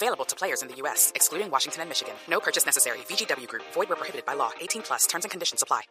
Available to players in the U.S., excluding Washington and Michigan. No purchase necessary. VGW Group. Void where prohibited by law. 18 plus. Terms and conditions apply.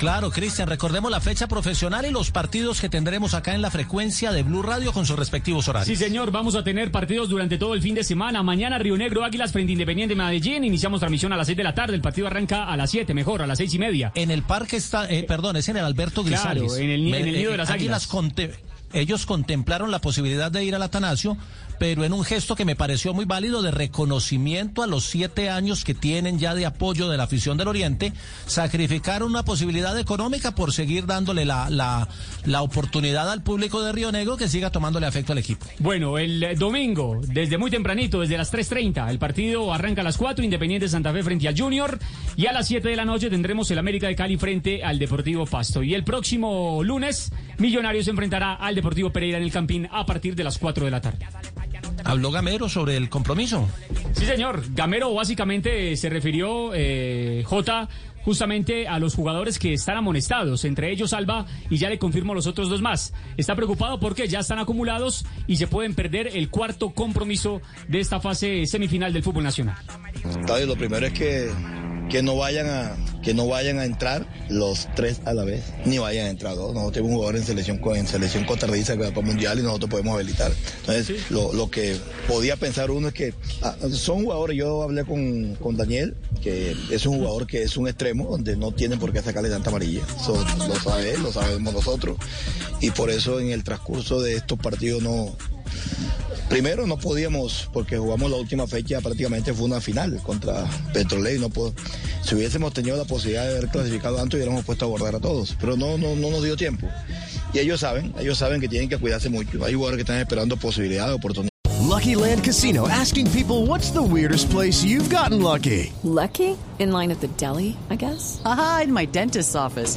Claro, Cristian, recordemos la fecha profesional y los partidos que tendremos acá en la frecuencia de Blue Radio con sus respectivos horarios. Sí, señor, vamos a tener partidos durante todo el fin de semana. Mañana Río Negro Águilas frente a Independiente Medellín. Iniciamos transmisión a las 6 de la tarde. El partido arranca a las 7, mejor, a las seis y media. En el parque está, eh, perdón, es en el Alberto Claro, Grisales. en el- en el nido de las Águilas conte- ellos contemplaron la posibilidad de ir al Atanasio, pero en un gesto que me pareció muy válido de reconocimiento a los siete años que tienen ya de apoyo de la afición del Oriente, sacrificaron una posibilidad económica por seguir dándole la, la, la oportunidad al público de Río Negro que siga tomándole afecto al equipo. Bueno, el domingo, desde muy tempranito, desde las 3.30, el partido arranca a las 4, Independiente Santa Fe frente al Junior, y a las 7 de la noche tendremos el América de Cali frente al Deportivo Pasto. Y el próximo lunes, Millonarios se enfrentará al Deportivo Pereira en el Campín a partir de las 4 de la tarde. Habló Gamero sobre el compromiso. Sí, señor. Gamero básicamente se refirió, eh, J, justamente a los jugadores que están amonestados, entre ellos Alba, y ya le confirmo los otros dos más. Está preocupado porque ya están acumulados y se pueden perder el cuarto compromiso de esta fase semifinal del fútbol nacional. Estadio, lo primero es que, que no vayan a que no vayan a entrar los tres a la vez, ni vayan a entrar dos. Nosotros tenemos un jugador en selección en selección costarricense que va para el mundial y nosotros podemos habilitar. Entonces, lo, lo que podía pensar uno es que ah, son jugadores, yo hablé con, con Daniel, que es un jugador que es un extremo, donde no tienen por qué sacarle tanta amarilla. Eso lo sabe lo sabemos nosotros. Y por eso en el transcurso de estos partidos no, Primero no podíamos, porque jugamos la última fecha, prácticamente fue una final contra Petroley. No puedo, si hubiésemos tenido la posibilidad de haber clasificado antes, hubiéramos puesto a abordar a todos. Pero no, no, no nos dio tiempo. Y ellos saben, ellos saben que tienen que cuidarse mucho. Hay jugadores que están esperando posibilidades, oportunidades. Lucky Land Casino asking people what's the weirdest place you've gotten lucky? Lucky? In line at the deli, I guess? Aha, in my dentist's office.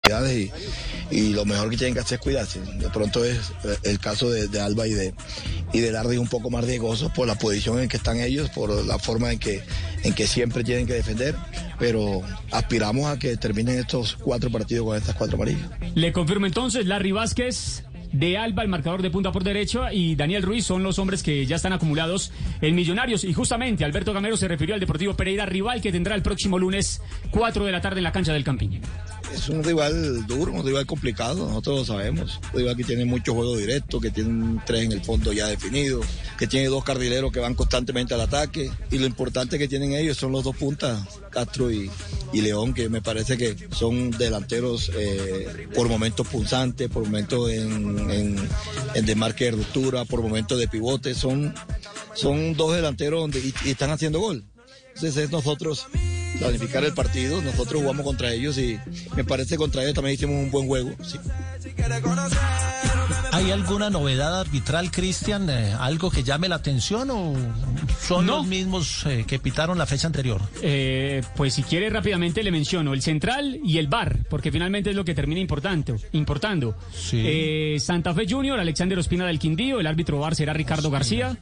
Y, lo mejor que tienen que hacer es cuidarse. De pronto es eh, el caso de, Alba y de, y de Larry un poco más riesgoso por la posición en que están ellos, por la forma en que, en que siempre tienen que defender. Pero aspiramos a que terminen estos cuatro partidos con estas cuatro amarillas. Le confirmo entonces, Larry Vázquez. De Alba, el marcador de punta por derecha, y Daniel Ruiz son los hombres que ya están acumulados en Millonarios. Y justamente Alberto Gamero se refirió al Deportivo Pereira, rival que tendrá el próximo lunes, 4 de la tarde en la cancha del Campín. Es un rival duro, un rival complicado, nosotros lo sabemos. Un rival que tiene mucho juego directo, que tiene tres en el fondo ya definido, que tiene dos carrileros que van constantemente al ataque. Y lo importante que tienen ellos son los dos puntas, Castro y, y León, que me parece que son delanteros eh, por momentos punzantes, por momentos en, en, en desmarque de ruptura, por momentos de pivote. Son, son dos delanteros y, y están haciendo gol. Entonces es nosotros planificar el partido, nosotros jugamos contra ellos y me parece que contra ellos también hicimos un buen juego. sí. ¿Hay alguna novedad arbitral, Cristian? Eh, ¿Algo que llame la atención o son No. los mismos eh, que pitaron la fecha anterior? Eh, pues si quiere rápidamente le menciono el central y el bar, porque finalmente es lo que termina importante, importando. Sí. Eh, Santa Fe Junior, Alexander Ospina del Quindío, el árbitro bar será Ricardo García,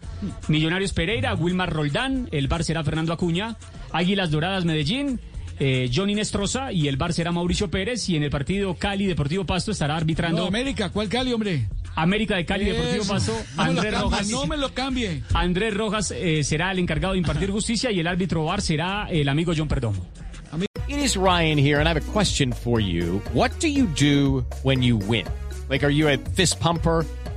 Millonarios Pereira, Wilmar Roldán, el bar será Fernando Acuña, Águilas Doradas Medellín. eh, Johnny Nestroza y el bar será Mauricio Pérez y en el partido Cali Deportivo Pasto estará arbitrando América, ¿cuál Cali, hombre? América de Cali Deportivo. Pasto No Andrés cambie, Rojas No me lo cambie. Andrés Rojas eh, será el encargado de impartir justicia y el árbitro bar será el amigo John Perdomo. It is Ryan here, and I have a question for you. What do you do when you win? Like, are you a fist pumper?